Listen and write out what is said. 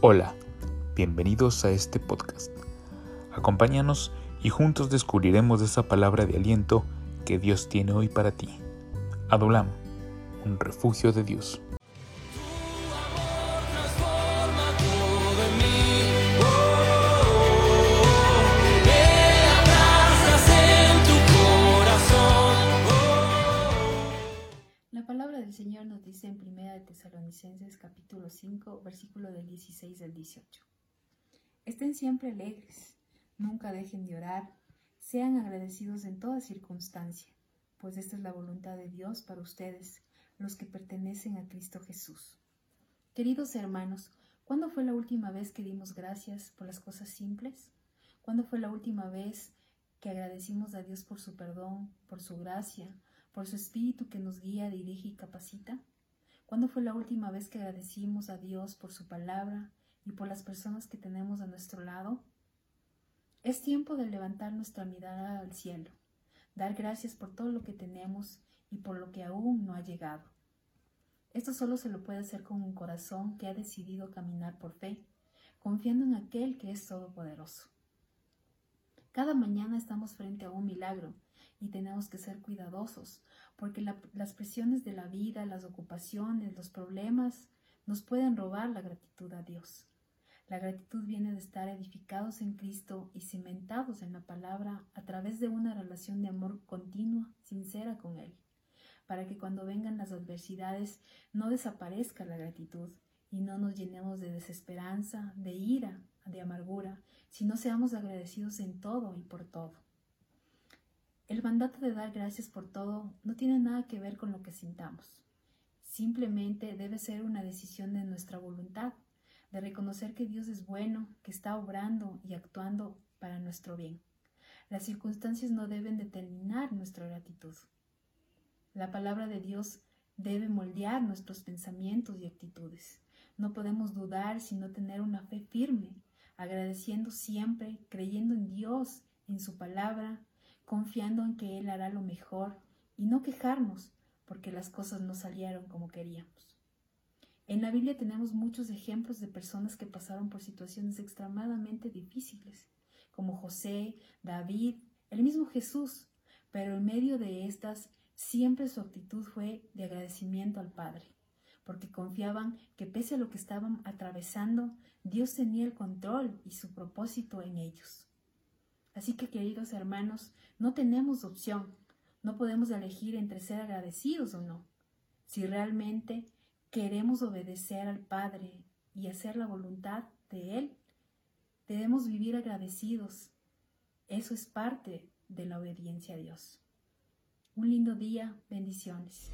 Hola, bienvenidos a este podcast. Acompáñanos y juntos descubriremos esa palabra de aliento que Dios tiene hoy para ti. Adulam, un refugio de Dios. Señor nos dice en 1 de Tesalonicenses capítulo 5, versículo del 16 al 18. Estén siempre alegres, nunca dejen de orar, sean agradecidos en toda circunstancia, pues esta es la voluntad de Dios para ustedes, los que pertenecen a Cristo Jesús. Queridos hermanos, ¿cuándo fue la última vez que dimos gracias por las cosas simples? ¿Cuándo fue la última vez que agradecimos a Dios por su perdón, por su gracia, por su espíritu que nos guía, dirige y capacita? ¿Cuándo fue la última vez que agradecimos a Dios por su palabra y por las personas que tenemos a nuestro lado? Es tiempo de levantar nuestra mirada al cielo, dar gracias por todo lo que tenemos y por lo que aún no ha llegado. Esto solo se lo puede hacer con un corazón que ha decidido caminar por fe, confiando en aquel que es todopoderoso. Cada mañana estamos frente a un milagro y tenemos que ser cuidadosos, porque las presiones de la vida, las ocupaciones, los problemas nos pueden robar la gratitud a Dios. La gratitud viene de estar edificados en Cristo y cimentados en la palabra a través de una relación de amor continua, sincera con Él, para que cuando vengan las adversidades no desaparezca la gratitud y no nos llenemos de desesperanza, de ira, de amargura, sino seamos agradecidos en todo y por todo. El mandato de dar gracias por todo no tiene nada que ver con lo que sintamos. Simplemente debe ser una decisión de nuestra voluntad, de reconocer que Dios es bueno, que está obrando y actuando para nuestro bien. Las circunstancias no deben determinar nuestra gratitud. La palabra de Dios debe moldear nuestros pensamientos y actitudes. No podemos dudar sino tener una fe firme, agradeciendo siempre, creyendo en Dios, en su palabra, confiando en que Él hará lo mejor y no quejarnos porque las cosas no salieron como queríamos. En la Biblia tenemos muchos ejemplos de personas que pasaron por situaciones extremadamente difíciles, como José, David, el mismo Jesús, pero en medio de estas siempre su actitud fue de agradecimiento al Padre, porque confiaban que pese a lo que estaban atravesando, Dios tenía el control y su propósito en ellos. Así que, queridos hermanos, no tenemos opción. No podemos elegir entre ser agradecidos o no. Si realmente queremos obedecer al Padre y hacer la voluntad de Él, debemos vivir agradecidos. Eso es parte de la obediencia a Dios. Un lindo día, bendiciones.